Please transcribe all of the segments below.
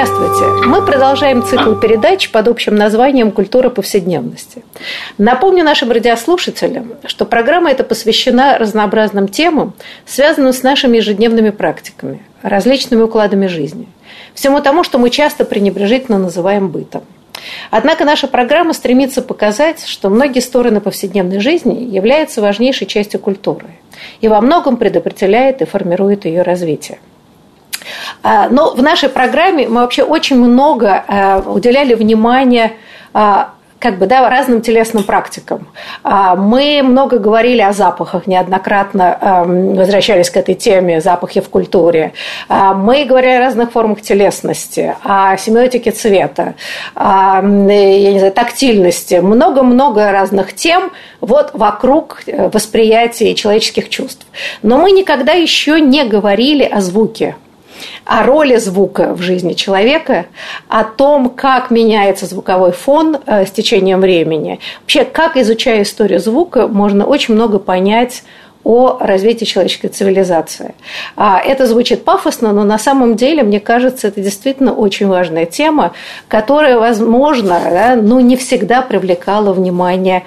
Здравствуйте. Мы продолжаем цикл передач под общим названием «Культура повседневности». Напомню нашим радиослушателям, что программа эта посвящена разнообразным темам, связанным с нашими ежедневными практиками, различными укладами жизни, всему тому, что мы часто пренебрежительно называем бытом. Однако наша программа стремится показать, что многие стороны повседневной жизни являются важнейшей частью культуры и во многом предопределяет и формирует ее развитие. А, но в нашей программе мы вообще очень много а, уделяли внимания а, как бы, да, разным телесным практикам. Мы много говорили о запахах, неоднократно возвращались к этой теме «запахи в культуре». Мы говорили о разных формах телесности, о семиотике цвета, о, я не знаю, тактильности. Много-много разных тем вот вокруг э, восприятия человеческих чувств. Но мы никогда еще не говорили о звуке о роли звука в жизни человека, о том, как меняется звуковой фон э, с течением времени. Вообще, как изучая историю звука, можно очень много понять о развитии человеческой цивилизации. А, это звучит пафосно, но на самом деле, мне кажется, это действительно очень важная тема, которая, возможно, да, но не всегда привлекала внимание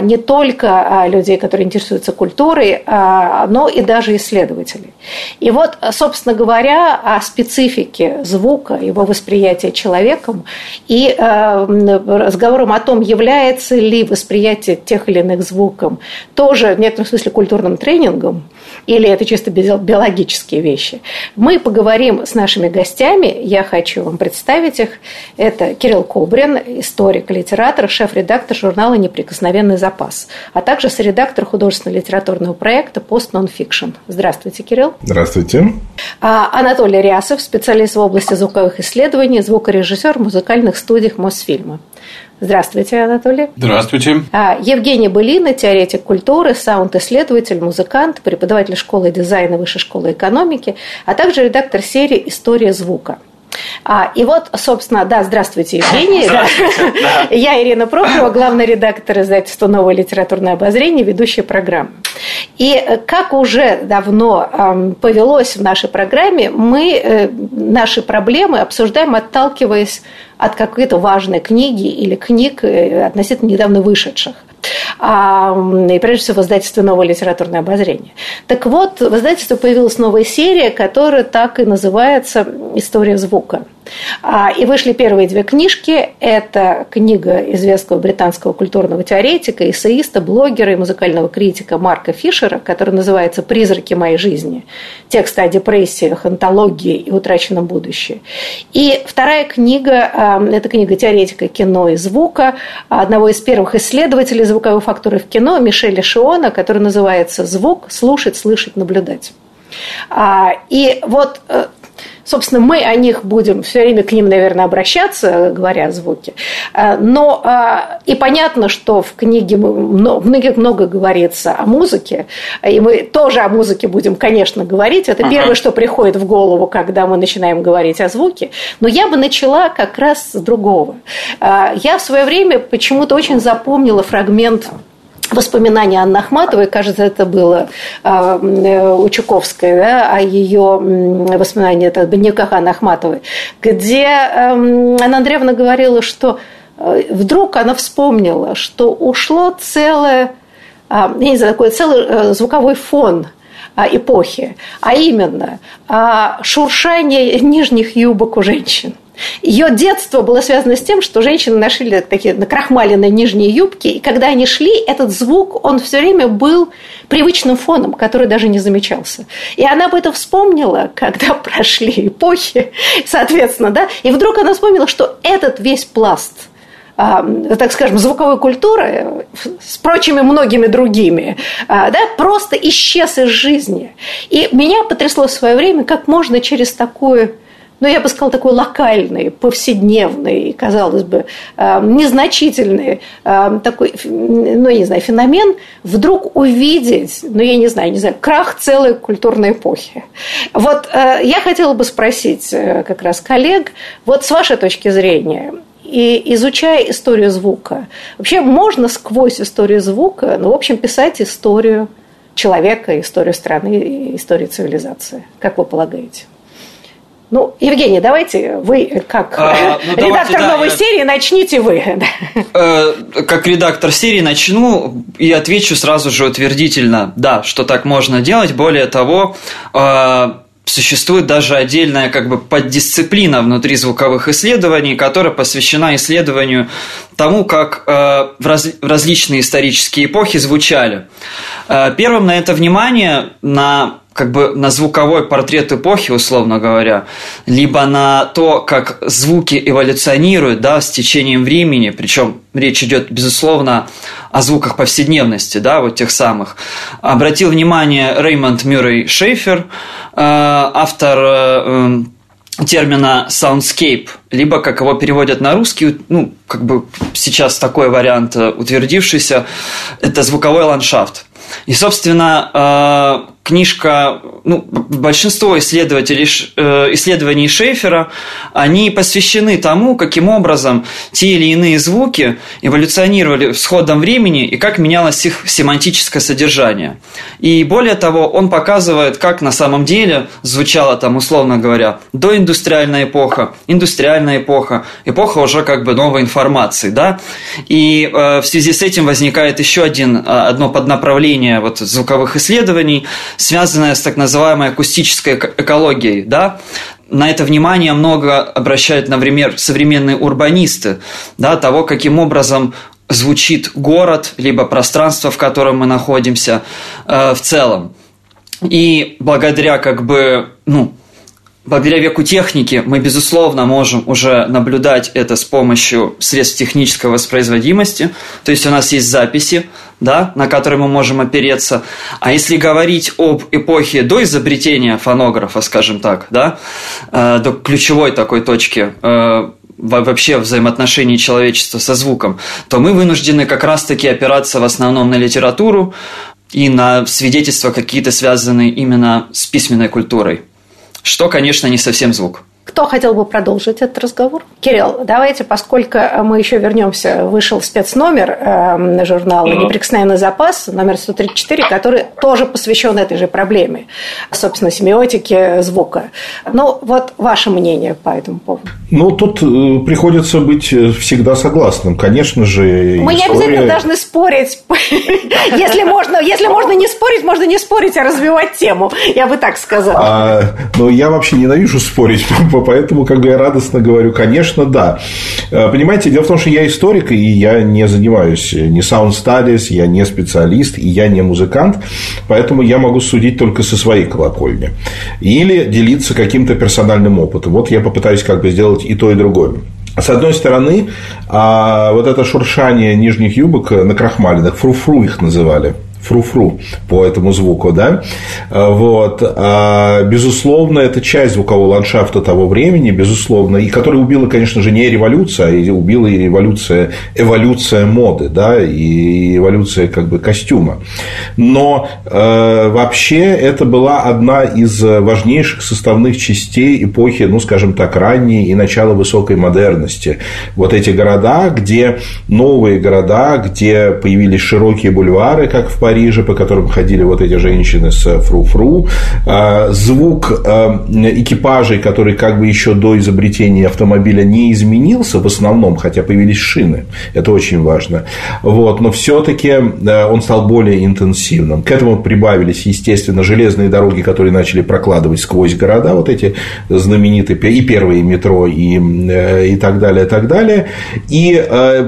не только а, людей, которые интересуются культурой, а, но и даже исследователей. И вот, собственно говоря, о специфике звука, его восприятия человеком и разговором о том, является ли восприятие тех или иных звуков тоже в некотором смысле культурным тренингом, или это чисто биологические вещи. Мы поговорим с нашими гостями. Я хочу вам представить их. Это Кирилл Кобрин, историк, литератор, шеф-редактор журнала «Неприкосновенный запас», а также соредактор художественного литературного проекта «Пост Нонфикшн». Здравствуйте, Кирилл. Здравствуйте. А, Анатолий Рясов, специалист в области звуковых исследований, звукорежиссер в музыкальных студиях Мосфильма. Здравствуйте, Анатолий. Здравствуйте. А, Евгений Былина, теоретик культуры, саунд-исследователь, музыкант, преподаватель школы дизайна Высшей школы экономики, а также редактор серии «История звука». А, и вот, собственно, да, здравствуйте, Евгений. Здравствуйте, да. Я Ирина Прохорова, главный редактор издательства «Новое литературное обозрение», ведущая программы. И как уже давно эм, повелось в нашей программе, мы э, наши проблемы обсуждаем, отталкиваясь от какой-то важной книги или книг, э, относительно недавно вышедших. А, и прежде всего в издательстве «Новое литературное обозрение». Так вот, в издательстве появилась новая серия, которая так и называется «История звука». А, и вышли первые две книжки. Это книга известного британского культурного теоретика, эссеиста, блогера и музыкального критика Марка Фишера, которая называется «Призраки моей жизни. Тексты о депрессиях, антологии и утраченном будущем». И вторая книга а, – это книга теоретика кино и звука, одного из первых исследователей звуковой фактуры в кино Мишеля Шиона, который называется «Звук. Слушать, слышать, наблюдать». А, и вот э, Собственно, мы о них будем все время к ним, наверное, обращаться, говоря о звуке. А, но а, и понятно, что в книге многих много говорится о музыке, и мы тоже о музыке будем, конечно, говорить. Это первое, что приходит в голову, когда мы начинаем говорить о звуке. Но я бы начала как раз с другого. А, я в свое время почему-то очень запомнила фрагмент воспоминания Анны Ахматовой, кажется, это было а, у Чуковской, да, о ее воспоминания это дневниках Анны Ахматовой, где эм, Анна Андреевна говорила, что э, вдруг она вспомнила, что ушло целое, а, я не знаю, такой целый э, звуковой фон эпохи, а именно шуршание нижних юбок у женщин. Ее детство было связано с тем, что женщины носили такие накрахмаленные нижние юбки, и когда они шли, этот звук, он все время был привычным фоном, который даже не замечался. И она об этом вспомнила, когда прошли эпохи, соответственно, да, и вдруг она вспомнила, что этот весь пласт так скажем, звуковой культуры с прочими многими другими, а, да, просто исчез из жизни. И меня потрясло в свое время, как можно через такую ну, я бы сказала, такой локальный, повседневный, казалось бы, э, незначительный э, такой, ну, не знаю, феномен, вдруг увидеть, ну, я не знаю, не знаю, крах целой культурной эпохи. Вот я хотела бы спросить как раз коллег, вот с вашей точки зрения, и изучая историю звука, вообще можно сквозь историю звука, ну, в общем, писать историю человека, историю страны, историю цивилизации. Как вы полагаете? Ну, Евгений, давайте вы, как а, ну, редактор давайте, новой да, серии, начните вы. Э, как редактор серии начну и отвечу сразу же утвердительно, да, что так можно делать. Более того, э, существует даже отдельная как бы поддисциплина внутри звуковых исследований, которая посвящена исследованию тому, как э, в, раз, различные исторические эпохи звучали. Э, первым на это внимание на как бы на звуковой портрет эпохи, условно говоря, либо на то, как звуки эволюционируют да, с течением времени, причем речь идет, безусловно, о звуках повседневности, да, вот тех самых. Обратил внимание Реймонд Мюррей Шейфер, э, автор э, термина soundscape, либо как его переводят на русский, ну, как бы сейчас такой вариант э, утвердившийся, это звуковой ландшафт. И, собственно, книжка, ну, большинство исследователей, э, исследований Шейфера, они посвящены тому, каким образом те или иные звуки эволюционировали с ходом времени и как менялось их семантическое содержание. И более того, он показывает, как на самом деле звучала там, условно говоря, доиндустриальная эпоха, индустриальная эпоха, эпоха уже как бы новой информации, да. И э, в связи с этим возникает еще один, а, одно поднаправление вот звуковых исследований – связанная с так называемой акустической экологией, да, на это внимание много обращают, например, современные урбанисты, да, того, каким образом звучит город, либо пространство, в котором мы находимся э, в целом. И благодаря как бы, ну, Благодаря веку техники мы, безусловно, можем уже наблюдать это с помощью средств технической воспроизводимости. То есть у нас есть записи, да, на которые мы можем опереться. А если говорить об эпохе до изобретения фонографа, скажем так, да, э, до ключевой такой точки э, вообще взаимоотношений человечества со звуком, то мы вынуждены как раз-таки опираться в основном на литературу и на свидетельства какие-то связанные именно с письменной культурой что, конечно, не совсем звук. Кто хотел бы продолжить этот разговор? Кирилл, давайте, поскольку мы еще вернемся, вышел спецномер э, журнала «Неприкосновенный запас», номер 134, который тоже посвящен этой же проблеме, собственно, семиотике звука. Ну, вот ваше мнение по этому поводу. Ну, тут э, приходится быть э, всегда согласным. Конечно же, Мы история... не обязательно должны спорить. Если можно, если можно не спорить, можно не спорить, а развивать тему. Я бы так сказала. А, но я вообще ненавижу спорить поэтому как бы я радостно говорю, конечно, да. Э, понимаете, дело в том, что я историк, и я не занимаюсь ни sound studies, я не специалист, и я не музыкант, поэтому я могу судить только со своей колокольни. Или делиться каким-то персональным опытом. Вот я попытаюсь как бы сделать и то, и другое. С одной стороны, а, вот это шуршание нижних юбок на крахмалинах, фру-фру их называли – фру-фру по этому звуку, да, вот, а, безусловно, это часть звукового ландшафта того времени, безусловно, и которая убила, конечно же, не революция, а убила и революция, эволюция моды, да, и эволюция как бы костюма, но э, вообще это была одна из важнейших составных частей эпохи, ну, скажем так, ранней и начала высокой модерности, вот эти города, где новые города, где появились широкие бульвары, как в Париже, Париже, по которым ходили вот эти женщины с фру-фру, а, звук а, экипажей, который как бы еще до изобретения автомобиля не изменился в основном, хотя появились шины, это очень важно, вот, но все-таки а, он стал более интенсивным. К этому прибавились, естественно, железные дороги, которые начали прокладывать сквозь города, вот эти знаменитые и первые метро, и, и так далее, и так далее. И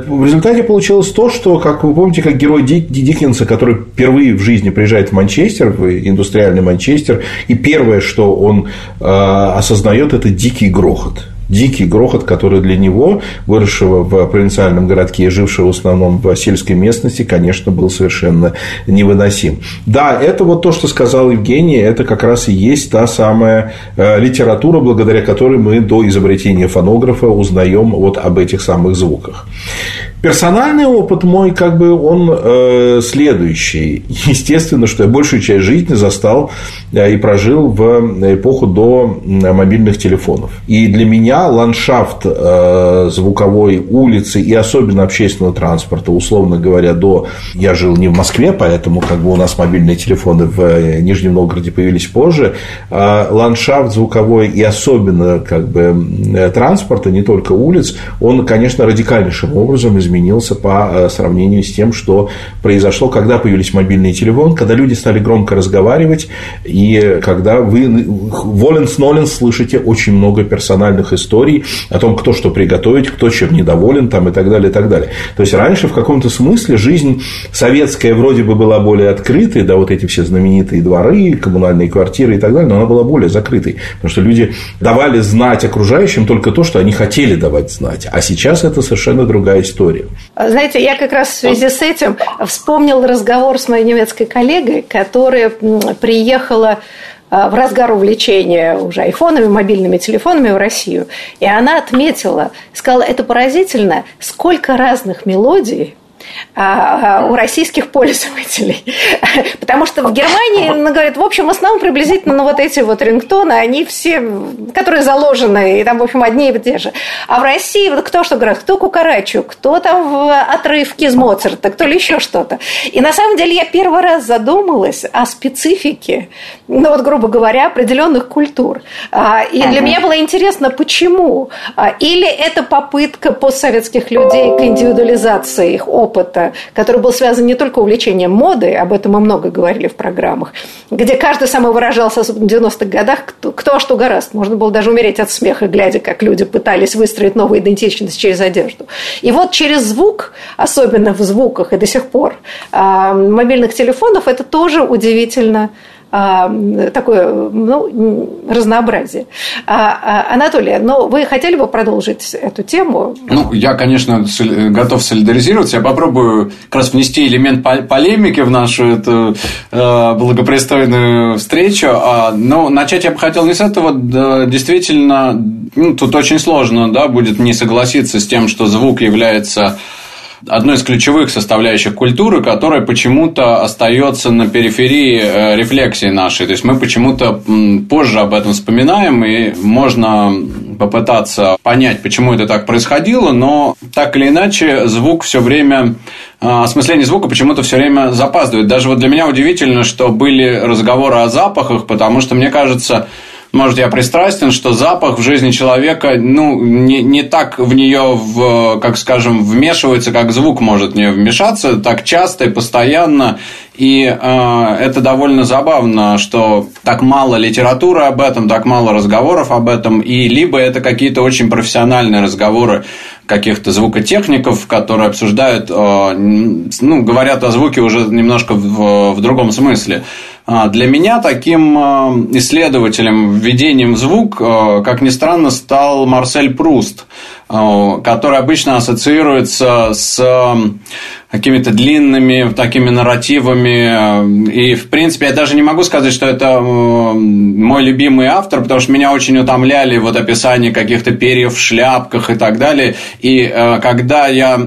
в результате получилось то, что, как вы помните, как герой Диккенса, который впервые в жизни приезжает в Манчестер, в индустриальный Манчестер, и первое, что он э, осознает, это дикий грохот дикий грохот, который для него, выросшего в провинциальном городке и жившего в основном в сельской местности, конечно, был совершенно невыносим. Да, это вот то, что сказал Евгений, это как раз и есть та самая э, литература, благодаря которой мы до изобретения фонографа узнаем вот об этих самых звуках. Персональный опыт мой, как бы, он э, следующий. Естественно, что я большую часть жизни застал э, и прожил в эпоху до мобильных телефонов. И для меня ландшафт э, звуковой улицы и особенно общественного транспорта, условно говоря, до... Я жил не в Москве, поэтому как бы у нас мобильные телефоны в э, Нижнем Новгороде появились позже. Э, ландшафт звуковой и особенно как бы э, транспорта, не только улиц, он, конечно, радикальнейшим образом изменился по э, сравнению с тем, что произошло, когда появились мобильные телефоны, когда люди стали громко разговаривать, и когда вы волен-ноленс слышите очень много персональных историй о том, кто что приготовить, кто чем недоволен там, и так далее, и так далее. То есть, раньше в каком-то смысле жизнь советская вроде бы была более открытой, да, вот эти все знаменитые дворы, коммунальные квартиры и так далее, но она была более закрытой, потому что люди давали знать окружающим только то, что они хотели давать знать, а сейчас это совершенно другая история историю. Знаете, я как раз в связи с этим вспомнил разговор с моей немецкой коллегой, которая приехала а, в разгар увлечения уже айфонами, мобильными телефонами в Россию. И она отметила, сказала, это поразительно, сколько разных мелодий у российских пользователей. Потому что в Германии, ну, говорят, в общем, в основном приблизительно ну, вот эти вот рингтоны, они все, которые заложены, и там, в общем, одни и те же. А в России вот кто что говорит, кто кукарачу, кто там в отрывке из Моцарта, кто ли еще что-то. И на самом деле я первый раз задумалась о специфике, ну вот, грубо говоря, определенных культур. А, и для меня было интересно, почему. Или это попытка постсоветских людей к индивидуализации их опыта, опыта, который был связан не только увлечением модой, об этом мы много говорили в программах, где каждый самовыражался, особенно в 90-х годах, кто, кто что гораст. Можно было даже умереть от смеха, глядя, как люди пытались выстроить новую идентичность через одежду. И вот через звук, особенно в звуках и до сих пор, а, мобильных телефонов, это тоже удивительно а, такое ну, разнообразие. А, а, Анатолий, но вы хотели бы продолжить эту тему? Ну, я, конечно, готов солидаризироваться. Я попробую как раз внести элемент полемики в нашу эту благопристойную встречу. Но начать я бы хотел не с этого. Действительно, ну, тут очень сложно да, будет не согласиться с тем, что звук является одной из ключевых составляющих культуры, которая почему-то остается на периферии э, рефлексии нашей. То есть мы почему-то позже об этом вспоминаем, и можно попытаться понять, почему это так происходило, но так или иначе звук все время э, осмысление звука почему-то все время запаздывает. Даже вот для меня удивительно, что были разговоры о запахах, потому что мне кажется, может, я пристрастен, что запах в жизни человека, ну, не, не так в нее, в, как скажем, вмешивается, как звук может в нее вмешаться, так часто и постоянно. И э, это довольно забавно, что так мало литературы об этом, так мало разговоров об этом, и либо это какие-то очень профессиональные разговоры каких-то звукотехников, которые обсуждают, э, ну, говорят о звуке уже немножко в, в другом смысле. А, для меня таким а, исследователем введением в звук, а, как ни странно, стал Марсель Пруст, который обычно ассоциируется с какими-то длинными такими нарративами. И, в принципе, я даже не могу сказать, что это мой любимый автор, потому что меня очень утомляли вот описания каких-то перьев в шляпках и так далее. И когда я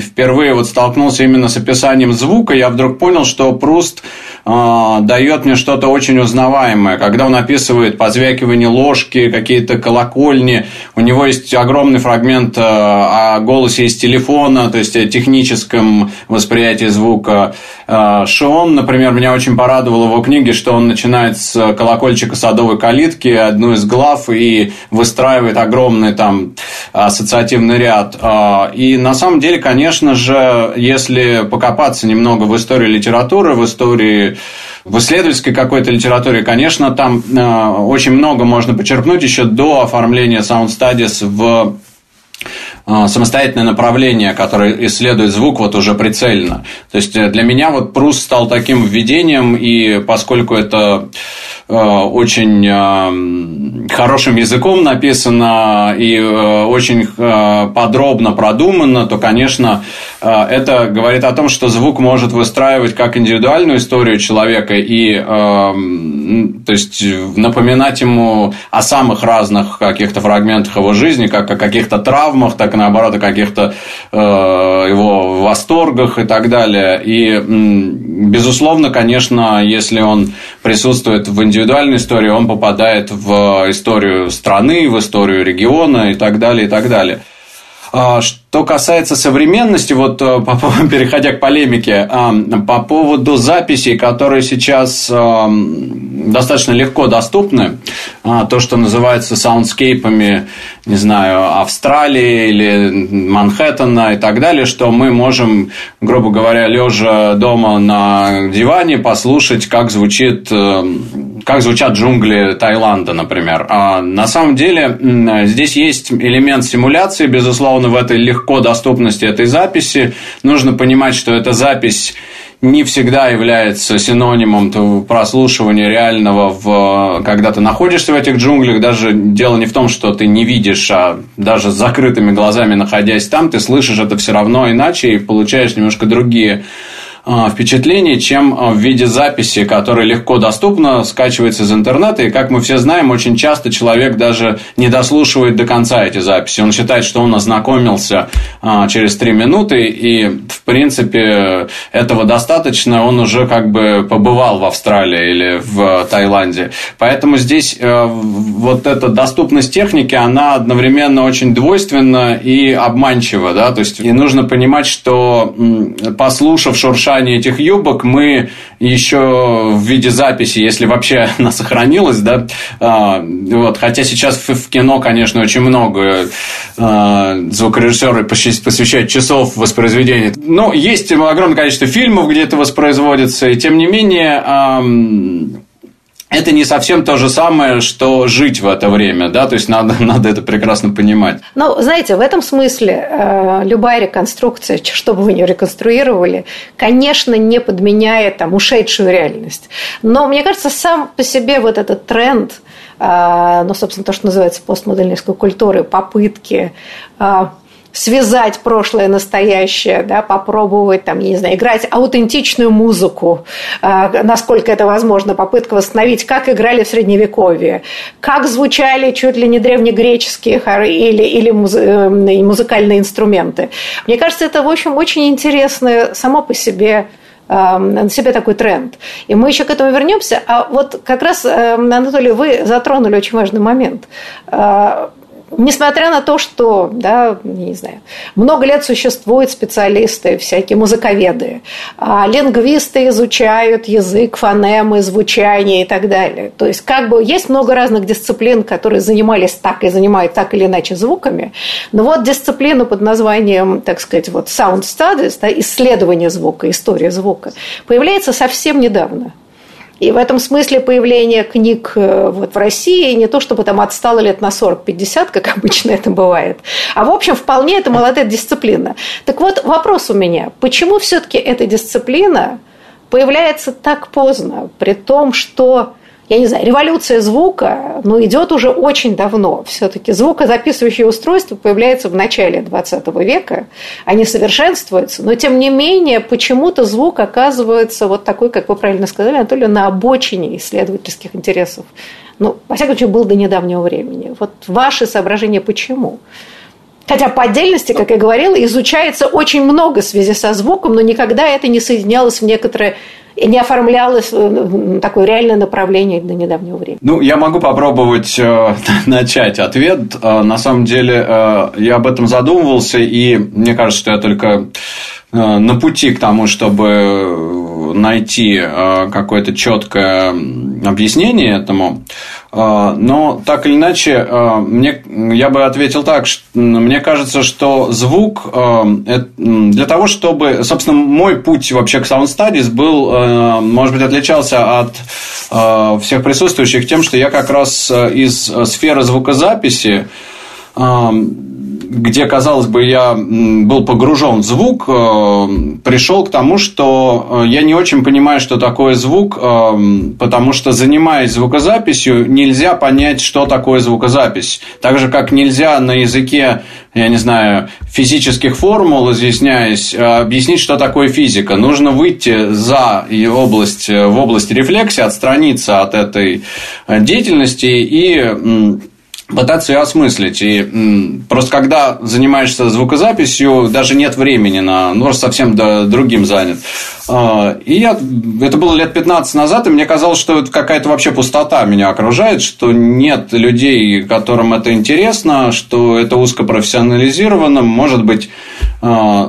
впервые вот столкнулся именно с описанием звука, я вдруг понял, что Пруст дает мне что-то очень узнаваемое. Когда он описывает позвякивание ложки, какие-то колокольни, у него есть огромный фрагмент э, о голосе из телефона, то есть о техническом восприятии звука. Э, Шион, например, меня очень порадовал в его книге, что он начинает с колокольчика садовой калитки, одну из глав, и выстраивает огромный там ассоциативный ряд. Э, и на самом деле, конечно же, если покопаться немного в истории литературы, в истории в исследовательской какой-то литературе, конечно, там э, очень много можно почерпнуть еще до оформления Sound Studies в самостоятельное направление, которое исследует звук вот уже прицельно. То есть э, для меня вот Прус стал таким введением, и поскольку это очень хорошим языком написано и очень подробно продумано, то, конечно, это говорит о том, что звук может выстраивать как индивидуальную историю человека и, то есть, напоминать ему о самых разных каких-то фрагментах его жизни, как о каких-то травмах, так и наоборот о каких-то его восторгах и так далее. И, безусловно, конечно, если он присутствует в индивидуальной истории, он попадает в историю страны, в историю региона и так далее, и так далее. А, что касается современности, вот э, переходя к полемике, а, по поводу записей, которые сейчас а, достаточно легко доступны, то, что называется саундскейпами, не знаю, Австралии или Манхэттена и так далее, что мы можем, грубо говоря, лежа дома на диване, послушать, как звучит, как звучат джунгли Таиланда, например. А на самом деле здесь есть элемент симуляции, безусловно, в этой легко доступности этой записи. Нужно понимать, что эта запись не всегда является синонимом прослушивания реального, в, когда ты находишься в этих джунглях. Даже дело не в том, что ты не видишь, а даже с закрытыми глазами находясь там, ты слышишь это все равно иначе и получаешь немножко другие а, впечатлений, чем а, в виде записи, которая легко доступна, скачивается из интернета. И, как мы все знаем, очень часто человек даже не дослушивает до конца эти записи. Он считает, что он ознакомился а, через три минуты, и, в принципе, этого достаточно. Он уже как бы побывал в Австралии или в Таиланде. Поэтому здесь э, вот эта доступность техники, она одновременно очень двойственна и обманчива. Да? То есть, и нужно понимать, что послушав шуршание шуршание этих юбок мы еще в виде записи, если вообще она сохранилась, да, а, вот, хотя сейчас в, кино, конечно, очень много а, звукорежиссеры посвящают часов воспроизведения. Но есть огромное количество фильмов, где это воспроизводится, и тем не менее это не совсем то же самое, что жить в это время, да, то есть надо, надо это прекрасно понимать. Ну, знаете, в этом смысле э, любая реконструкция, что бы вы ни реконструировали, конечно, не подменяет там ушедшую реальность. Но мне кажется, сам по себе вот этот тренд, э, ну, собственно, то, что называется постмодернистской культурой, попытки э, связать прошлое настоящее, да, попробовать там, я не знаю, играть аутентичную музыку, э, насколько это возможно, попытка восстановить, как играли в Средневековье, как звучали чуть ли не древнегреческие или, или э, музыкальные инструменты. Мне кажется, это, в общем, очень интересно само по себе э, на себе такой тренд. И мы еще к этому вернемся. А вот как раз, Анатолий, вы затронули очень важный момент несмотря на то, что, да, не знаю, много лет существуют специалисты, всякие музыковеды, а лингвисты изучают язык, фонемы, звучание и так далее. То есть, как бы, есть много разных дисциплин, которые занимались так и занимают так или иначе звуками, но вот дисциплина под названием, так сказать, вот sound studies, да, исследование звука, история звука, появляется совсем недавно. И в этом смысле появление книг э, вот в России не то чтобы там отстало лет на 40-50, как обычно это бывает, а в общем вполне это молодая дисциплина. Так вот, вопрос у меня, почему все-таки эта дисциплина появляется так поздно, при том, что я не знаю, революция звука, ну, идет уже очень давно. Все-таки звукозаписывающие устройства появляются в начале 20 века, они совершенствуются, но тем не менее почему-то звук оказывается вот такой, как вы правильно сказали, Анатолий, на обочине исследовательских интересов. Ну, во всяком случае, был до недавнего времени. Вот ваши соображения почему? Хотя по отдельности, как я говорила, изучается очень много в связи со звуком, но никогда это не соединялось в некоторое не оформлялось э, такое реальное направление до недавнего времени? Ну, я могу попробовать э, начать ответ. Э, на самом деле, э, я об этом задумывался, и мне кажется, что я только э, на пути к тому, чтобы найти э, какое-то четкое объяснение этому. А, но так или иначе, а, мне, я бы ответил так, что, мне кажется, что звук для того, чтобы, собственно, мой путь вообще к Sound Studies был, может быть, отличался от всех присутствующих тем, что я как раз из сферы звукозаписи где, казалось бы, я был погружен в звук, э, пришел к тому, что э, я не очень понимаю, что такое звук, потому что, занимаясь звукозаписью, нельзя понять, что такое звукозапись. Так же, как нельзя на языке, я не знаю, физических формул, изъясняясь, объяснить, что такое физика. Нужно выйти за область, в область рефлексии, отстраниться от этой деятельности и пытаться ее осмыслить. И просто когда занимаешься звукозаписью, даже нет времени на... Ну, совсем другим занят. А, и я, это было лет 15 назад, и мне казалось, что какая-то вообще пустота меня окружает, что нет людей, которым это интересно, что это узкопрофессионализировано, может быть... А,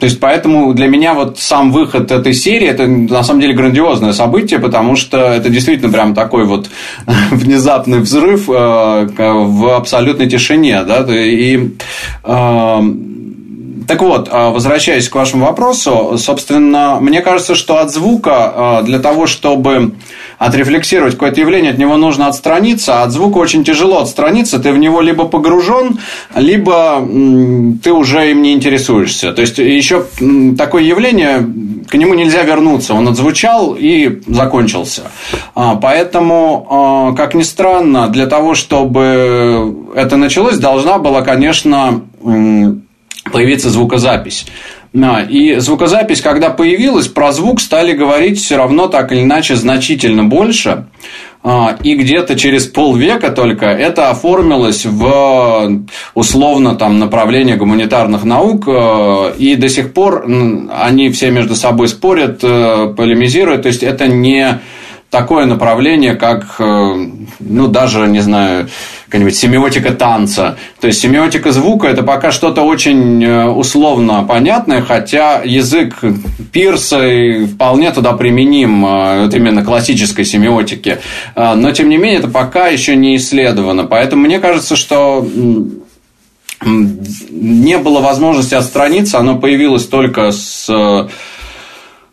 то есть, поэтому для меня вот сам выход этой серии, это на самом деле грандиозное событие, потому что это действительно прям такой вот внезапный взрыв а, в абсолютной тишине, да, и так вот, а, возвращаясь к вашему вопросу, собственно, мне кажется, что от звука а, для того, чтобы отрефлексировать какое-то явление, от него нужно отстраниться, а от звука очень тяжело отстраниться, ты в него либо погружен, либо ты уже им не интересуешься. То есть, еще такое явление, к нему нельзя вернуться, он отзвучал и закончился. А, поэтому, как ни странно, для того, чтобы это началось, должна была, конечно, появиться звукозапись. И звукозапись, когда появилась, про звук стали говорить все равно так или иначе значительно больше. А, и где-то через полвека только это оформилось в условно там направление гуманитарных наук, э, и до сих пор они все между собой спорят, э, полемизируют, то есть это не такое направление, как, э, ну, даже, не знаю, какая-нибудь семиотика танца. То есть, семиотика звука – это пока что-то очень э, условно понятное, хотя язык Пирса вполне туда применим, э, вот именно классической семиотики. Но, тем не менее, это пока еще не исследовано. Поэтому мне кажется, что не было возможности отстраниться, оно появилось только с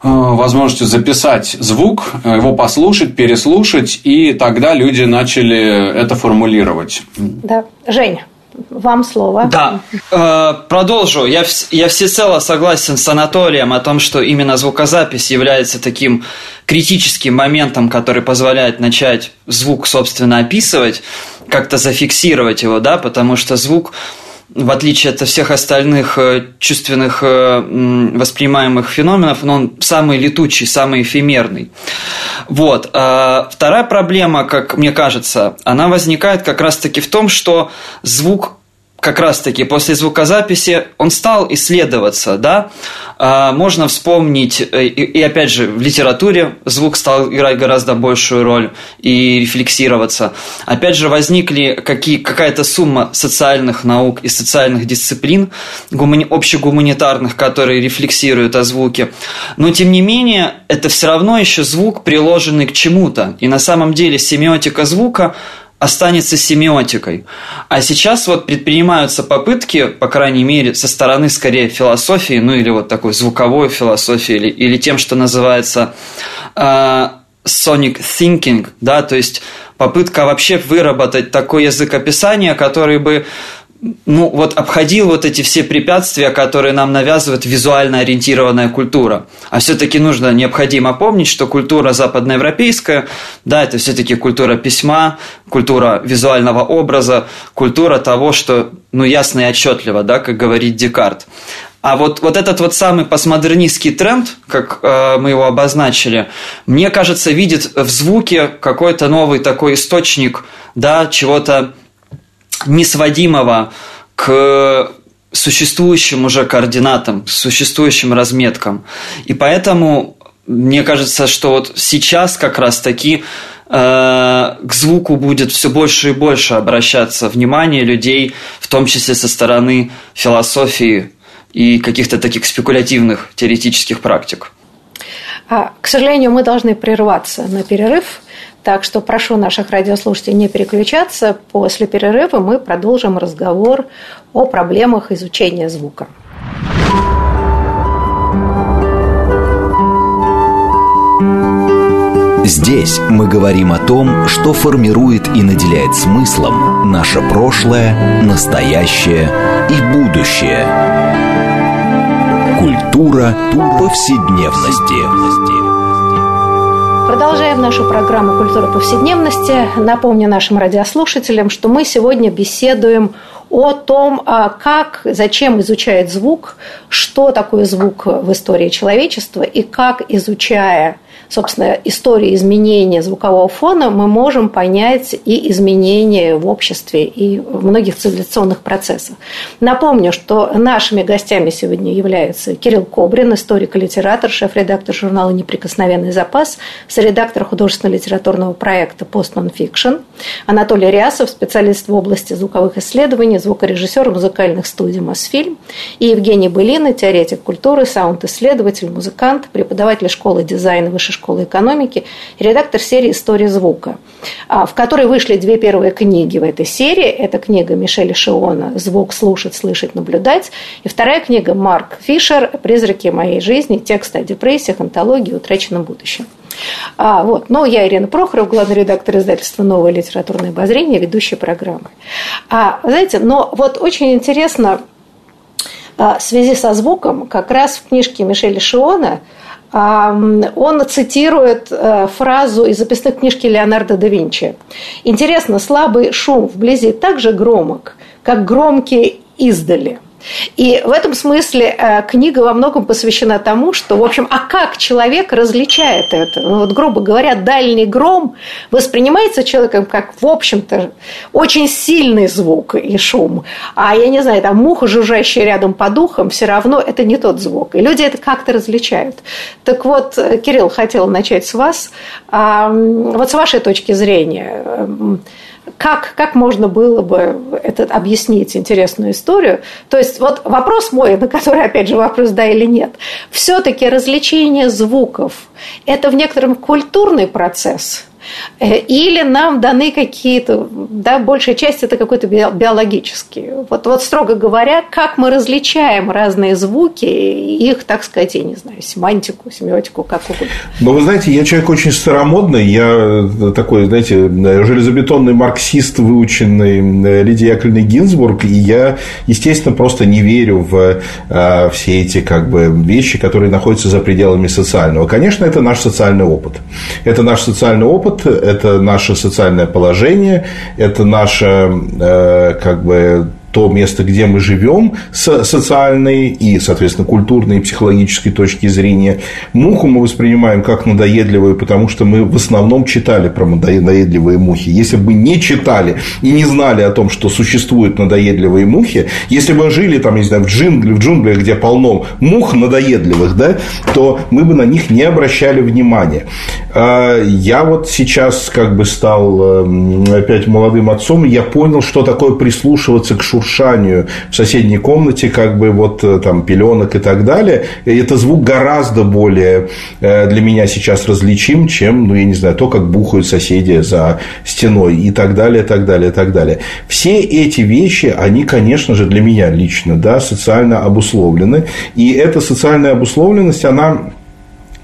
возможностью записать звук, э, его послушать, переслушать, и тогда люди начали это формулировать. Да. Женя, вам слово. Да, э, продолжу. Я, я всецело согласен с Анатолием о том, что именно звукозапись является таким критическим моментом, который позволяет начать звук, собственно, описывать, как-то зафиксировать его, да, потому что звук в отличие от всех остальных э, чувственных э, воспринимаемых феноменов, он самый летучий, самый эфемерный. Вот. А вторая проблема, как мне кажется, она возникает как раз-таки в том, что звук как раз-таки после звукозаписи он стал исследоваться, да, а, можно вспомнить, э, и, опять же, в литературе звук стал играть гораздо большую роль и рефлексироваться. Опять же, возникли какие, какая-то сумма социальных наук и социальных дисциплин, гумани, общегуманитарных, которые рефлексируют о звуке. Но, тем не менее, это все равно еще звук, приложенный к чему-то. И на самом деле семиотика звука останется семиотикой. А сейчас вот предпринимаются попытки, по крайней мере, со стороны скорее философии, ну или вот такой звуковой философии, или, или тем, что называется э, sonic thinking, да, то есть попытка вообще выработать такой язык описания, который бы ну, вот обходил вот эти все препятствия, которые нам навязывает визуально ориентированная культура. А все-таки нужно необходимо помнить, что культура западноевропейская, да, это все-таки культура письма, культура визуального образа, культура того, что, ну, ясно и отчетливо, да, как говорит Декарт. А вот, вот этот вот самый постмодернистский тренд, как э, мы его обозначили, мне кажется, видит в звуке какой-то новый такой источник, да, чего-то несводимого к существующим уже координатам, к существующим разметкам. И поэтому мне кажется, что вот сейчас как раз таки э, к звуку будет все больше и больше обращаться внимание людей, в том числе со стороны философии и каких-то таких спекулятивных теоретических практик. А, к сожалению, мы должны прерваться на перерыв. Так что прошу наших радиослушателей не переключаться. После перерыва мы продолжим разговор о проблемах изучения звука. Здесь мы говорим о том, что формирует и наделяет смыслом наше прошлое, настоящее и будущее. Культура повседневности. Продолжаем нашу программу «Культура повседневности». Напомню нашим радиослушателям, что мы сегодня беседуем о том, а, как, зачем изучает звук, что такое звук в истории человечества и как, изучая собственно, истории изменения звукового фона, мы можем понять и изменения в обществе, и в многих цивилизационных процессах. Напомню, что нашими гостями сегодня являются Кирилл Кобрин, историк и литератор, шеф-редактор журнала «Неприкосновенный запас», соредактор художественно-литературного проекта «Post Non-Fiction», Анатолий Рясов, специалист в области звуковых исследований, звукорежиссер музыкальных студий «Мосфильм», и Евгений Былина, теоретик культуры, саунд-исследователь, музыкант, преподаватель школы дизайна Высшей школы экономики, редактор серии «История звука», а, в которой вышли две первые книги в этой серии. Это книга Мишеля Шиона «Звук слушать, слышать, наблюдать». И вторая книга Марк Фишер «Призраки моей жизни. Тексты о депрессиях, антологии, утраченном будущем». А, вот. Но я Ирина Прохоров, главный редактор издательства «Новое литературное обозрение», ведущая программы. А, знаете, но вот очень интересно а, в связи со звуком, как раз в книжке Мишеля Шиона он цитирует э, фразу из записных книжки Леонардо да Винчи. Интересно, слабый шум вблизи так же громок, как громкий издали – и в этом смысле э, книга во многом посвящена тому, что, в общем, а как человек различает это? Ну, вот, грубо говоря, дальний гром воспринимается человеком как, в общем-то, очень сильный звук и шум. А я не знаю, там муха, жужжащая рядом по духам, все равно это не тот звук. И люди это как-то различают. Так вот, э, Кирилл, хотел начать с вас. Вот с вашей точки зрения, как, как можно было бы это, объяснить интересную историю. То есть вот вопрос мой, на который, опять же, вопрос да или нет. Все-таки развлечение звуков – это в некотором культурный процесс – или нам даны какие-то, да, большая часть это какой-то биологический. Вот, вот строго говоря, как мы различаем разные звуки, их, так сказать, я не знаю, семантику, семиотику, как угодно. Но вы знаете, я человек очень старомодный, я такой, знаете, железобетонный марксист, выученный Лидией Яковлевной Гинзбург, и я, естественно, просто не верю в э, все эти как бы, вещи, которые находятся за пределами социального. Конечно, это наш социальный опыт. Это наш социальный опыт, это наше социальное положение, это наше э, как бы то место, где мы живем, с социальной и, соответственно, культурной и психологической точки зрения. Муху мы воспринимаем как надоедливую, потому что мы в основном читали про надоедливые мухи. Если бы не читали и не знали о том, что существуют надоедливые мухи, если бы жили там, не знаю, в джунглях, в джунглях где полно мух надоедливых, да, то мы бы на них не обращали внимания. А я вот сейчас как бы стал эм, опять молодым отцом, и я понял, что такое прислушиваться к шуршанию в соседней комнате, как бы вот э, там пеленок и так далее. И это звук гораздо более э, для меня сейчас различим, чем, ну, я не знаю, то, как бухают соседи за стеной и так далее, так далее, так далее. Все эти вещи, они, конечно же, для меня лично, да, социально обусловлены. И эта социальная обусловленность, она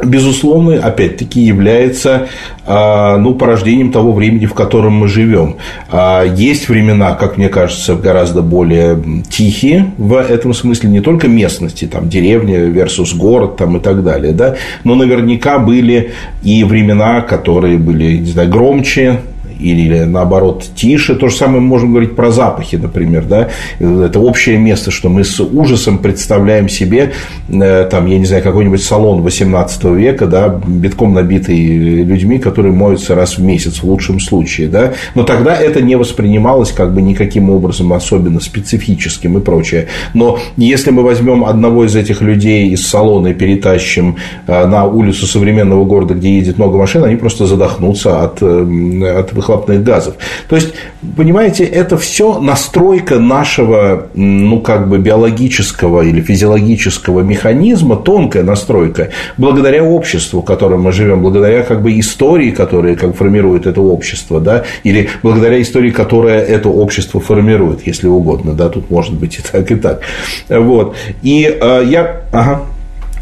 безусловно, опять-таки, является а, ну, порождением того времени, в котором мы живем. А, есть времена, как мне кажется, гораздо более тихие в этом смысле, не только местности, там, деревня versus город там, и так далее, да, но наверняка были и времена, которые были, не знаю, громче, или наоборот тише. То же самое мы можем говорить про запахи, например. Да? Это общее место, что мы с ужасом представляем себе, э, там, я не знаю, какой-нибудь салон 18 века, да, битком набитый людьми, которые моются раз в месяц в лучшем случае. Да? Но тогда это не воспринималось как бы никаким образом особенно специфическим и прочее. Но если мы возьмем одного из этих людей из салона и перетащим э, на улицу современного города, где едет много машин, они просто задохнутся от, э, от выхлопных газов. То есть, понимаете, это все настройка нашего, ну, как бы биологического или физиологического механизма, тонкая настройка, благодаря обществу, в котором мы живем, благодаря как бы истории, которые как формируют это общество, да, или благодаря истории, которая это общество формирует, если угодно, да, тут может быть и так, и так. Вот. И э, я... Ага.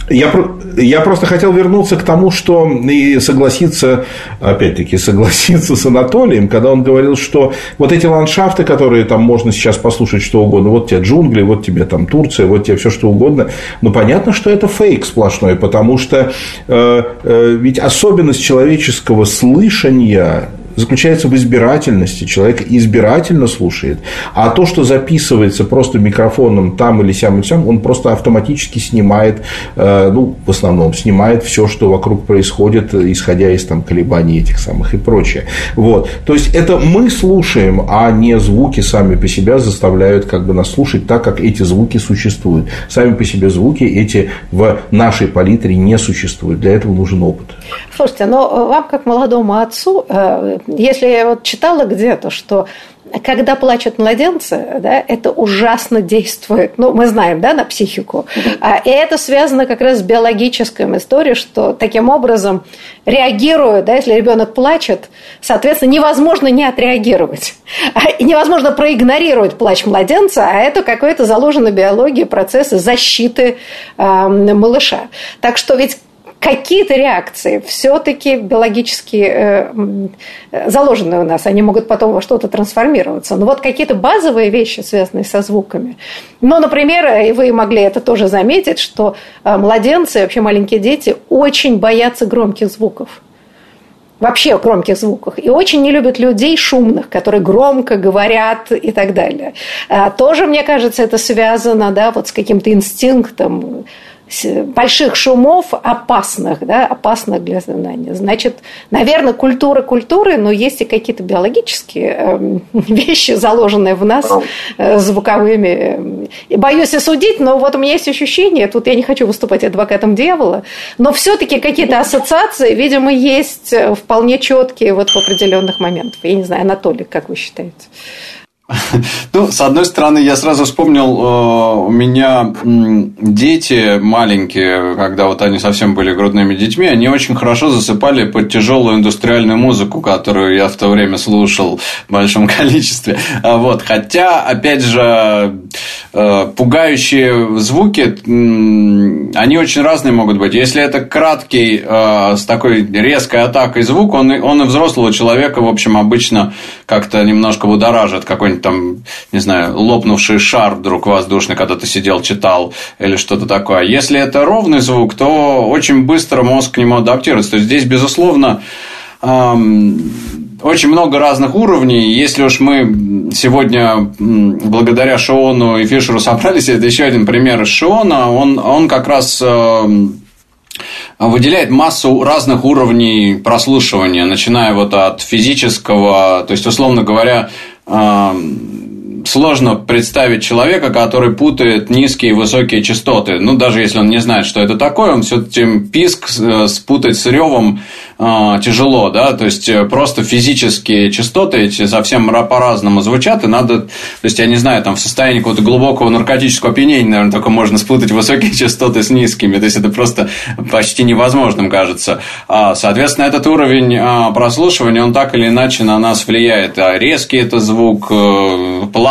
Я, я просто хотел вернуться к тому, что и согласиться, опять-таки, согласиться с Анатолием, когда он говорил, что вот эти ландшафты, которые там можно сейчас послушать что угодно, вот тебе джунгли, вот тебе там Турция, вот тебе все что угодно, ну понятно, что это фейк сплошной, потому что э, э, ведь особенность человеческого слышания заключается в избирательности. Человек избирательно слушает. А то, что записывается просто микрофоном там или сям или сям, он просто автоматически снимает, э, ну, в основном, снимает все, что вокруг происходит, исходя из там, колебаний этих самых и прочее. Вот. То есть, это мы слушаем, а не звуки сами по себе заставляют как бы нас слушать так, как эти звуки существуют. Сами по себе звуки эти в нашей палитре не существуют. Для этого нужен опыт. Слушайте, но вам, как молодому отцу, э, если я вот читала где-то, что когда плачут младенцы, да, это ужасно действует. Ну, мы знаем, да, на психику. А, и это связано как раз с биологической историей, что таким образом реагируют, да, если ребенок плачет, соответственно, невозможно не отреагировать. И невозможно проигнорировать плач младенца, а это какой-то заложенный биологии процессы защиты э, малыша. Так что ведь какие-то реакции все-таки биологически э, заложены у нас, они могут потом во что-то трансформироваться. Но вот какие-то базовые вещи, связанные со звуками. Ну, например, и вы могли это тоже заметить, что э, младенцы, вообще маленькие дети очень боятся громких звуков вообще громких звуках. И очень не любят людей шумных, которые громко говорят и так далее. А тоже, мне кажется, это связано да, вот с каким-то инстинктом больших шумов опасных, да, опасных для сознания. Значит, наверное, культура культуры, но есть и какие-то биологические эм, вещи, заложенные в нас э, звуковыми. И боюсь осудить, но вот у меня есть ощущение, тут я не хочу выступать адвокатом дьявола, но все-таки какие-то ассоциации, видимо, есть э, вполне четкие вот в определенных моментах. Я не знаю, Анатолий, как вы считаете? Ну, с одной стороны, я сразу вспомнил, э, у меня дети маленькие, когда вот они совсем были грудными детьми, они очень хорошо засыпали под тяжелую индустриальную музыку, которую я в то время слушал в большом количестве. А вот. Хотя, опять же, пугающие звуки, они очень разные могут быть. Если это краткий, э, с такой резкой атакой звук, он, он и взрослого человека, в общем, обычно как-то немножко будоражит какой-нибудь там, не знаю, лопнувший шар вдруг воздушный, когда ты сидел, читал или что-то такое. Если это ровный звук, то очень быстро мозг к нему адаптируется. То есть здесь, безусловно, очень много разных уровней. Если уж мы сегодня благодаря Шиону и Фишеру собрались, это еще один пример из Шиона, он, он как раз выделяет массу разных уровней прослушивания, начиная вот от физического, то есть, условно говоря, сложно представить человека, который путает низкие и высокие частоты. Ну, даже если он не знает, что это такое, он все-таки писк э, спутать с ревом э, тяжело, да, то есть э, просто физические частоты эти совсем по-разному звучат, и надо, то есть я не знаю, там в состоянии какого-то глубокого наркотического опьянения, наверное, только можно спутать высокие частоты с низкими, то есть это просто почти невозможным кажется. А, соответственно, этот уровень прослушивания, он так или иначе на нас влияет. А резкий это звук, плавный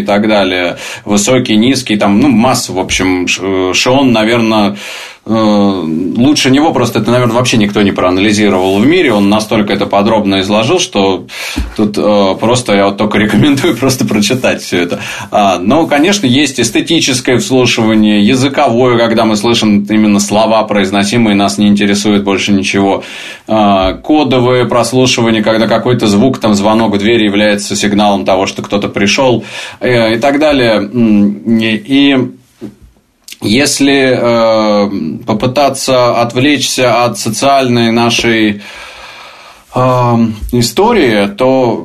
и так далее, высокий, низкий, там, ну, масса, в общем, Шон, наверное, Э, лучше него просто это, наверное, вообще никто не проанализировал в мире. Он настолько это подробно изложил, что тут э, просто я вот только рекомендую просто прочитать все это. А, но, конечно, есть эстетическое вслушивание, языковое, когда мы слышим именно слова произносимые, нас не интересует больше ничего. А, кодовое прослушивание, когда какой-то звук, там звонок в двери является сигналом того, что кто-то пришел э, и так далее. И если э, попытаться отвлечься от социальной нашей э, истории, то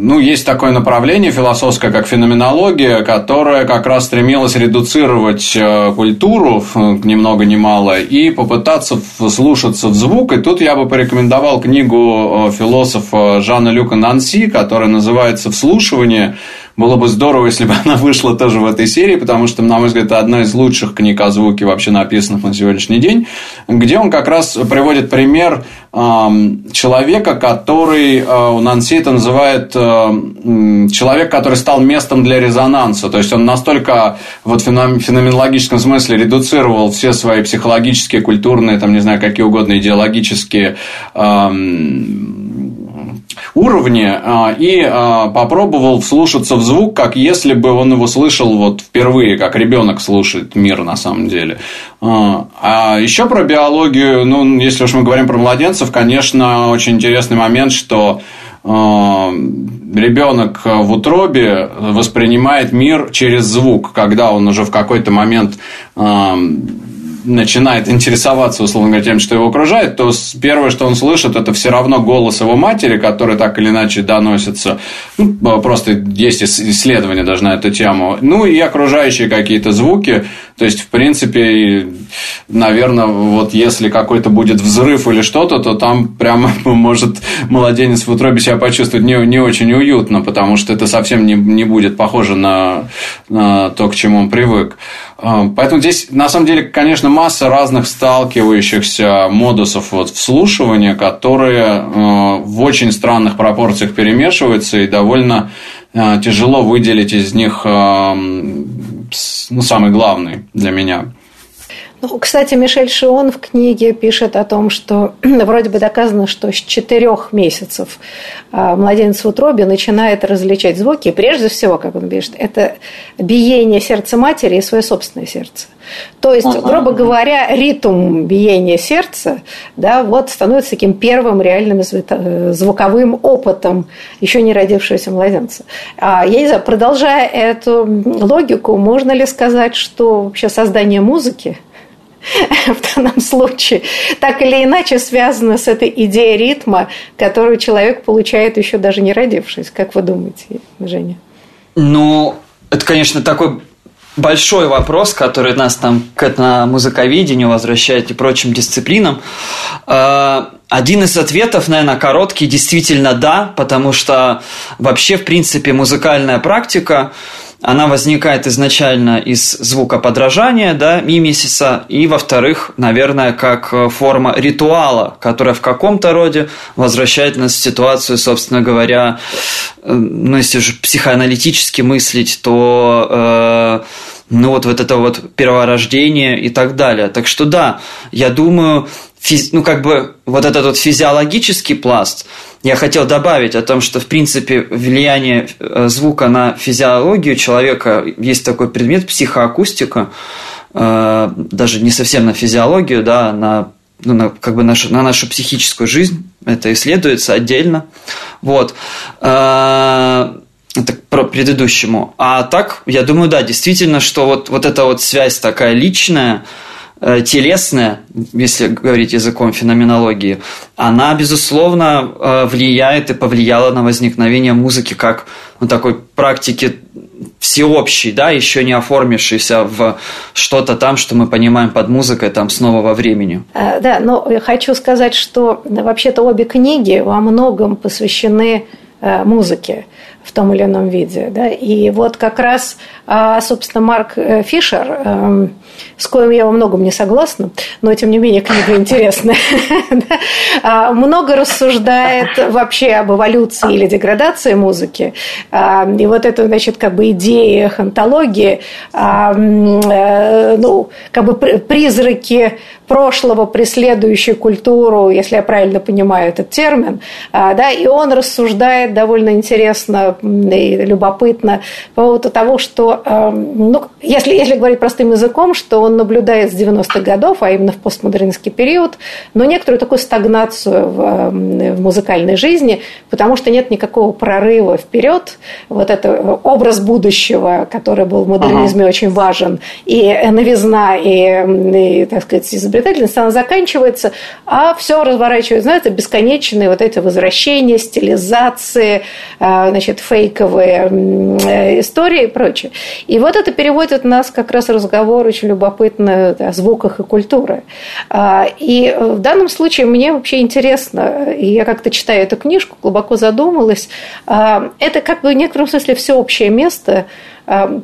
ну, есть такое направление философское, как феноменология, которое как раз стремилось редуцировать э, культуру ни много ни мало и попытаться вслушаться в звук. И тут я бы порекомендовал книгу э, философа Жана Люка Нанси, которая называется «Вслушивание было бы здорово, если бы она вышла тоже в этой серии, потому что, на мой взгляд, это одна из лучших книг о звуке вообще написанных на сегодняшний день, где он как раз приводит пример человека, который э, у Нанси это называет э, человек, который стал местом для резонанса. То есть он настолько вот в феноменологическом смысле редуцировал все свои психологические, культурные, там, не знаю, какие угодно идеологические уровни а, и а, попробовал вслушаться в звук, как если бы он его слышал вот впервые, как ребенок слушает мир на самом деле. А, а еще про биологию, ну, если уж мы говорим про младенцев, конечно, очень интересный момент, что ребенок в утробе воспринимает мир через звук, когда он уже в какой-то момент начинает интересоваться, условно говоря, тем, что его окружает, то первое, что он слышит, это все равно голос его матери, который так или иначе доносится. Ну, просто есть исследования даже на эту тему. Ну, и окружающие какие-то звуки. То есть, в принципе, наверное, вот если какой-то будет взрыв или что-то, то там прямо может младенец в утробе себя почувствовать не, не очень уютно, потому что это совсем не, не будет похоже на, на то, к чему он привык. А, поэтому здесь, на самом деле, конечно, масса разных сталкивающихся модусов вот вслушивания, которые а, в очень странных пропорциях перемешиваются, и довольно а, тяжело выделить из них ну, самый главный для меня. Ну, кстати, Мишель Шион в книге пишет о том, что вроде бы доказано, что с четырех месяцев а, младенец в утробе начинает различать звуки. И прежде всего, как он пишет, это биение сердца матери и свое собственное сердце. То есть, ага. грубо говоря, ритм биения сердца да, вот становится таким первым реальным звуковым опытом еще не родившегося младенца. А, я не знаю, продолжая эту логику, можно ли сказать, что вообще создание музыки – в данном случае, так или иначе связано с этой идеей ритма, которую человек получает еще даже не родившись. Как вы думаете, Женя? Ну, это, конечно, такой большой вопрос, который нас там к музыковедению возвращает и прочим дисциплинам. А, один из ответов, наверное, короткий, действительно да, потому что вообще, в принципе, музыкальная практика – она возникает изначально из звукоподражания, да, мимесиса, и, во-вторых, наверное, как э, форма ритуала, которая в каком-то роде возвращает нас в ситуацию, собственно говоря, э, ну, если же психоаналитически мыслить, то э, ну вот, вот это вот перворождение и так далее. Так что да, я думаю, физ... ну как бы вот этот вот физиологический пласт, я хотел добавить о том, что в принципе влияние э, звука на физиологию человека есть такой предмет психоакустика, э, даже не совсем на физиологию, да, на ну, на, как бы нашу, на нашу психическую жизнь, это исследуется отдельно. Вот. Э, это про предыдущему. А так, я думаю, да, действительно, что вот, вот эта вот связь такая личная, телесная, если говорить языком феноменологии, она, безусловно, э, влияет и повлияла на возникновение музыки как ну, такой практики всеобщей, да, еще не оформившейся в что-то там, что мы понимаем под музыкой там с нового времени. Э, да, но хочу сказать, что вообще-то обе книги во многом посвящены музыке в том или ином виде. Да? И вот как раз, а, собственно, Марк Фишер эм, с коим я во многом не согласна, но тем не менее книга интересная, а, много рассуждает вообще об эволюции или деградации музыки. А, и вот это, значит, как бы идея хантологии, а, э, ну, как бы призраки прошлого, преследующие культуру, если я правильно понимаю этот термин, да, и он рассуждает довольно интересно и любопытно по поводу того, что, ну, если, если говорить простым языком, что он наблюдает с 90-х годов, а именно в постмодернистский период, но некоторую такую стагнацию в, эм, в музыкальной жизни, потому что нет никакого прорыва вперед. Вот это э, образ будущего, который был в модернизме ага. очень важен, и новизна, и, и, так сказать, изобретательность, она заканчивается, а все разворачивается, знаете, бесконечные вот эти возвращения, стилизации, э, значит, значит, фейковые э, истории и прочее. И вот это переводит нас как раз разговор очень любопытно о звуках и культуре. А, и в данном случае мне вообще интересно, и я как-то читаю эту книжку, глубоко задумалась, а, это как бы в некотором смысле всеобщее место,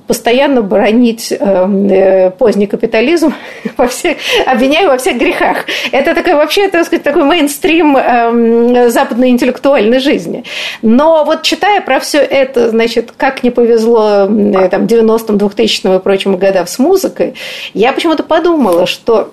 постоянно бронить эм, э, поздний капитализм, во всех, обвиняя во всех грехах. Это такой вообще, так сказать, такой мейнстрим эм, западной интеллектуальной жизни. Но вот читая про все это, значит, как не повезло там, 90-м, 2000-м и прочим годам с музыкой, я почему-то подумала, что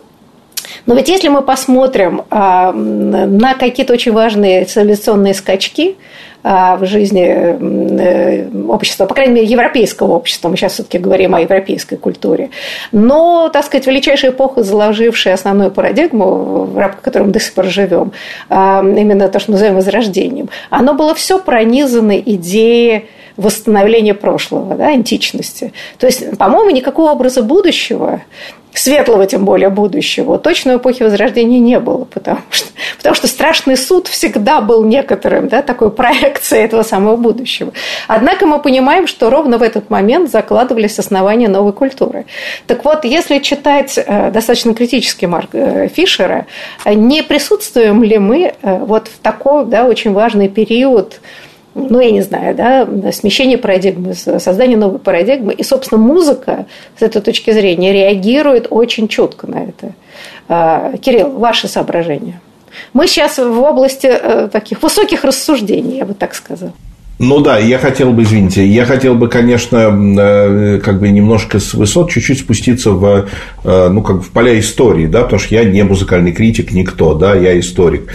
но ведь если мы посмотрим на какие-то очень важные цивилизационные скачки, а, в жизни э, общества, по крайней мере, европейского общества. Мы сейчас все-таки говорим о европейской культуре. Но, так сказать, величайшая эпоха, заложившая основную парадигму, в рамках которой мы до сих пор живем, а, именно то, что мы называем возрождением, оно было все пронизано идеей восстановления прошлого, да, античности. То есть, по-моему, никакого образа будущего светлого, тем более, будущего, точно в эпохе Возрождения не было, потому что, потому что страшный суд всегда был некоторым, да, такой проекцией этого самого будущего. Однако мы понимаем, что ровно в этот момент закладывались основания новой культуры. Так вот, если читать э, достаточно критически Марк э, Фишера, не присутствуем ли мы э, вот в такой да, очень важный период ну, я не знаю, да, смещение парадигмы, создание новой парадигмы. И, собственно, музыка с этой точки зрения реагирует очень чутко на это. А, Кирилл, ваши соображения? Мы сейчас в области э, таких высоких рассуждений, я бы так сказала. Ну да, я хотел бы, извините, я хотел бы, конечно, э, как бы немножко с высот чуть-чуть спуститься в, э, ну, как в поля истории, да, потому что я не музыкальный критик, никто, да, я историк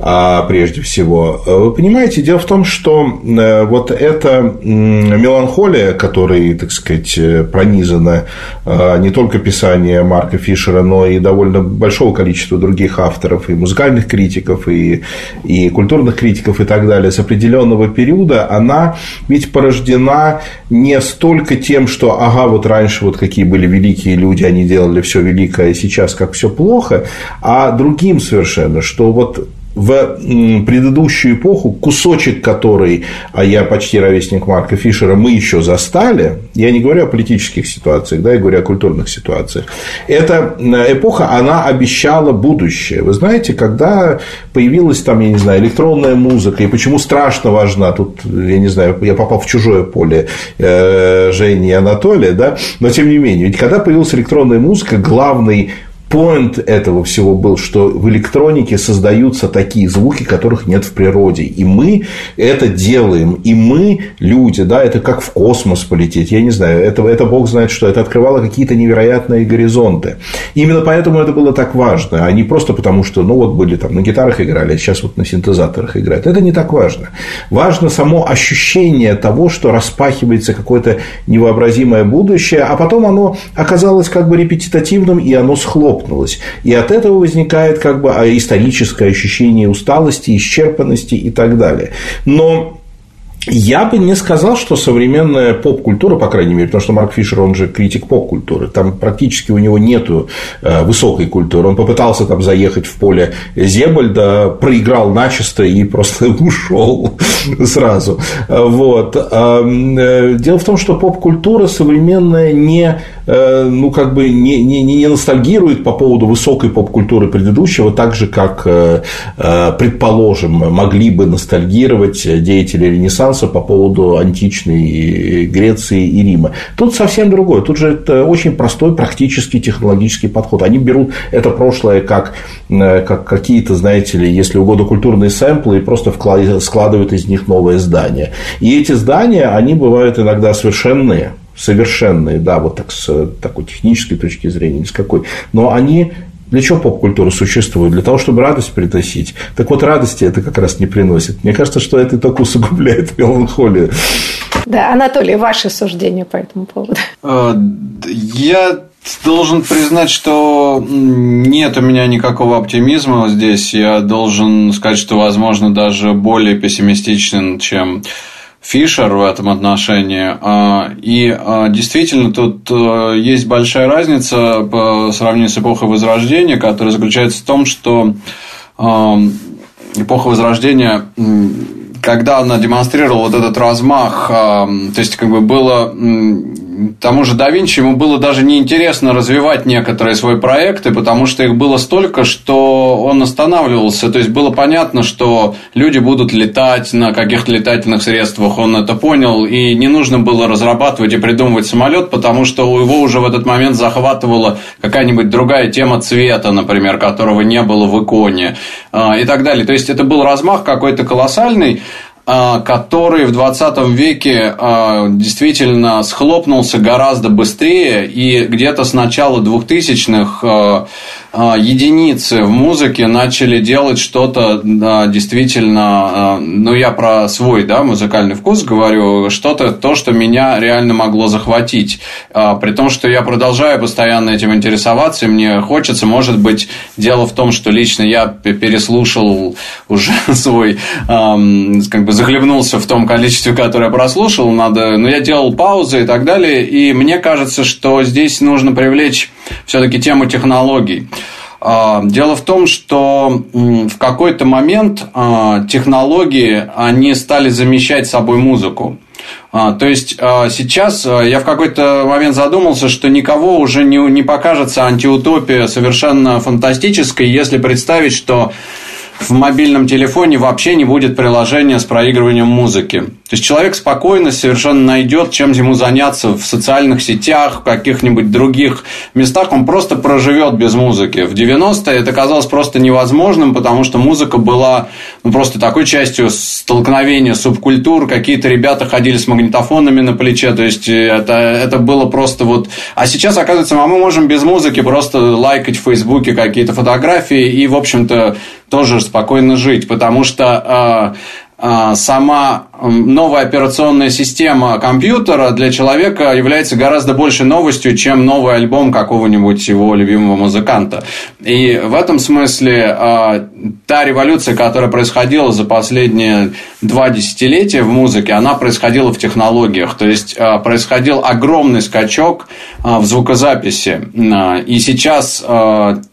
а, прежде всего. Вы понимаете, дело в том, что э, вот эта меланхолия, которой, так сказать, пронизана не только писание Марка Фишера, но и довольно большого количества других авторов, и музыкальных критиков, и, и культурных критиков, и так далее, с определенного периода, она ведь порождена не столько тем, что, ага, вот раньше вот какие были великие люди, они делали все великое, а сейчас как все плохо, а другим совершенно, что вот в предыдущую эпоху, кусочек который, а я почти ровесник Марка Фишера, мы еще застали, я не говорю о политических ситуациях, да, я говорю о культурных ситуациях, эта эпоха, она обещала будущее. Вы знаете, когда появилась там, я не знаю, электронная музыка, и почему страшно важна, тут, я не знаю, я попал в чужое поле э, Жени и Анатолия, да, но тем не менее, ведь когда появилась электронная музыка, главный Поинт этого всего был, что в электронике создаются такие звуки, которых нет в природе. И мы это делаем. И мы, люди, да, это как в космос полететь. Я не знаю, это, это Бог знает, что это открывало какие-то невероятные горизонты. Именно поэтому это было так важно, а не просто потому, что, ну, вот были там на гитарах играли, а сейчас вот на синтезаторах играют. Это не так важно. Важно само ощущение того, что распахивается какое-то невообразимое будущее, а потом оно оказалось как бы репетитативным, и оно схлопнулось схлопнулось. И от этого возникает как бы а, историческое ощущение усталости, исчерпанности и так далее. Но я бы не сказал, что современная поп-культура, по крайней мере, потому что Марк Фишер, он же критик поп-культуры, там практически у него нету э, высокой культуры. Он попытался там заехать в поле Зебальда, проиграл начисто и просто ушел сразу. Вот. Э, дело в том, что поп-культура современная не ну, как бы не, не, не ностальгирует по поводу высокой поп-культуры предыдущего, так же, как, э, э, предположим, могли бы ностальгировать деятели Ренессанса по поводу античной Греции и Рима. Тут совсем другое. Тут же это очень простой практический технологический подход. Они берут это прошлое как, как какие-то, знаете ли, если угодно, культурные сэмплы и просто складывают из них новое здание. И эти здания, они бывают иногда совершенные совершенные, да, вот так с такой технической точки зрения, ни с какой, но они для чего поп-культура существует? Для того, чтобы радость приносить. Так вот, радости это как раз не приносит. Мне кажется, что это только усугубляет меланхолию. Да, Анатолий, ваше суждение по этому поводу? Э, я должен признать, что нет у меня никакого оптимизма здесь. Я должен сказать, что, возможно, даже более пессимистичен, чем Фишер в этом отношении. А, и а, действительно, тут э, есть большая разница по сравнению с эпохой Возрождения, которая заключается в том, что эпоха Возрождения когда она демонстрировала вот этот размах, то есть как бы было тому же да Винчи ему было даже неинтересно развивать некоторые свои проекты, потому что их было столько, что он останавливался. То есть было понятно, что люди будут летать на каких-то летательных средствах, он это понял, и не нужно было разрабатывать и придумывать самолет, потому что у его уже в этот момент захватывала какая-нибудь другая тема цвета, например, которого не было в иконе а, и так далее. То есть это был размах какой-то колоссальный. А, который в 20 веке а, действительно схлопнулся гораздо быстрее, и где-то с начала 2000-х а, единицы в музыке начали делать что-то действительно, ну я про свой да, музыкальный вкус говорю, что-то, то, что меня реально могло захватить. При том, что я продолжаю постоянно этим интересоваться, и мне хочется, может быть, дело в том, что лично я переслушал уже свой как бы захлебнулся в том количестве, которое прослушал, надо, но ну, я делал паузы и так далее, и мне кажется, что здесь нужно привлечь все-таки тему технологий. А, дело в том, что в какой-то момент а, технологии, они стали замещать собой музыку. А, то есть сейчас я в какой-то момент задумался, что никого уже не, покажется антиутопия совершенно фантастической, если представить, что в мобильном телефоне вообще не будет приложения с проигрыванием музыки. То есть человек спокойно совершенно найдет, чем ему заняться в социальных сетях, в каких-нибудь других местах. Он просто проживет без музыки. В 90-е это казалось просто невозможным, потому что музыка была ну, просто такой частью столкновения субкультур. Какие-то ребята ходили с магнитофонами на плече. То есть это, это было просто вот... А сейчас, оказывается, а мы можем без музыки просто лайкать в Фейсбуке какие-то фотографии и, в общем-то, тоже спокойно жить, потому что э, сама новая операционная система компьютера для человека является гораздо большей новостью, чем новый альбом какого-нибудь его любимого музыканта. И в этом смысле э, та революция, которая происходила за последние два десятилетия в музыке, она происходила в технологиях. То есть э, происходил огромный скачок в звукозаписи. И сейчас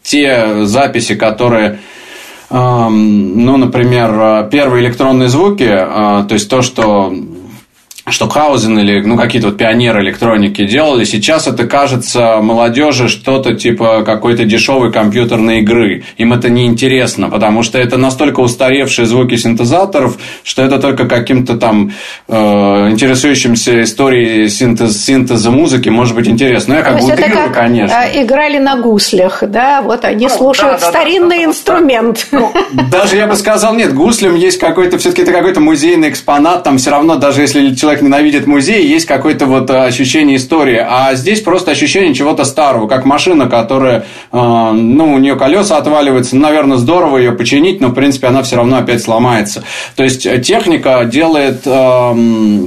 те записи, которые ну, например, э, первые электронные звуки, э, то есть то, что Штокхаузен или ну, какие-то вот пионеры электроники делали. Сейчас это кажется молодежи что-то типа какой-то дешевой компьютерной игры. Им это не интересно, потому что это настолько устаревшие звуки синтезаторов, что это только каким-то там э, интересующимся историей синтез, синтеза музыки может быть интересно. Ну, я как бы утрирую, конечно. Э, играли на гуслях, да, вот они ну, слушают да, да, старинный да, инструмент. Ну, даже я бы сказал, нет, гуслям есть какой-то, все-таки это какой-то музейный экспонат, там все равно, даже если человек человек ненавидит музей, есть какое-то вот э, ощущение истории. А здесь просто ощущение чего-то старого, как машина, которая, э, ну, у нее колеса отваливаются. Ну, наверное, здорово ее починить, но, в принципе, она все равно опять сломается. То есть, э, техника делает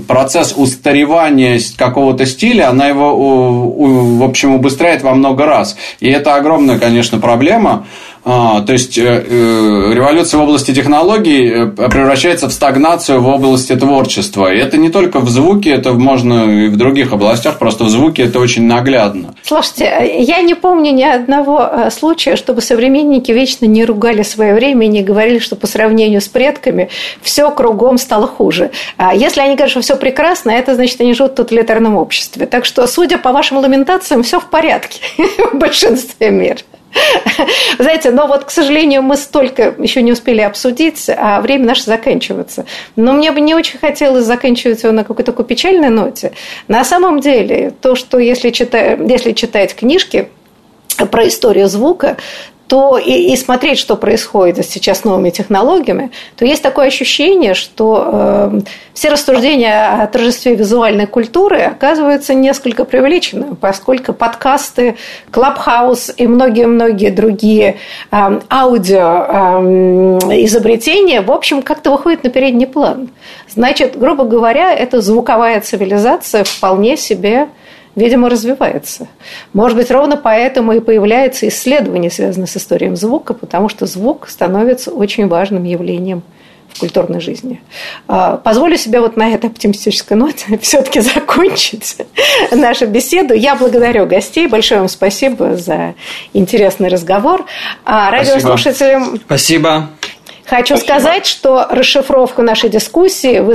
процесс устаревания какого-то стиля, она его, в общем, убыстряет во много раз. И это огромная, конечно, проблема. А, то есть э, э, революция в области технологий э, превращается в стагнацию в области творчества. И это не только в звуке, это можно и в других областях, просто в звуке это очень наглядно. Слушайте, я не помню ни одного случая, чтобы современники вечно не ругали свое время и не говорили, что по сравнению с предками все кругом стало хуже. А если они говорят, что все прекрасно, это значит, они живут в тоталитарном обществе. Так что, судя по вашим ламентациям, все в порядке в большинстве мира. Знаете, но вот, к сожалению, мы столько еще не успели обсудить, а время наше заканчивается. Но мне бы не очень хотелось заканчивать его на какой-то такой печальной ноте. На самом деле, то, что если, читать, если читать книжки про историю звука, то и, и смотреть, что происходит сейчас с новыми технологиями, то есть такое ощущение, что э, все рассуждения о торжестве визуальной культуры оказываются несколько преувеличенными, поскольку подкасты, Клабхаус и многие-многие другие э, аудио э, изобретения, в общем, как-то выходят на передний план. Значит, грубо говоря, эта звуковая цивилизация вполне себе видимо, развивается. Может быть, ровно поэтому и появляется исследование, связанное с историей звука, потому что звук становится очень важным явлением в культурной жизни. А, позволю себе вот на этой оптимистической ноте все-таки закончить нашу беседу. Я благодарю гостей. Большое вам спасибо за интересный разговор. А радиослушателям... Спасибо. Хочу Спасибо. сказать, что расшифровку нашей дискуссии вы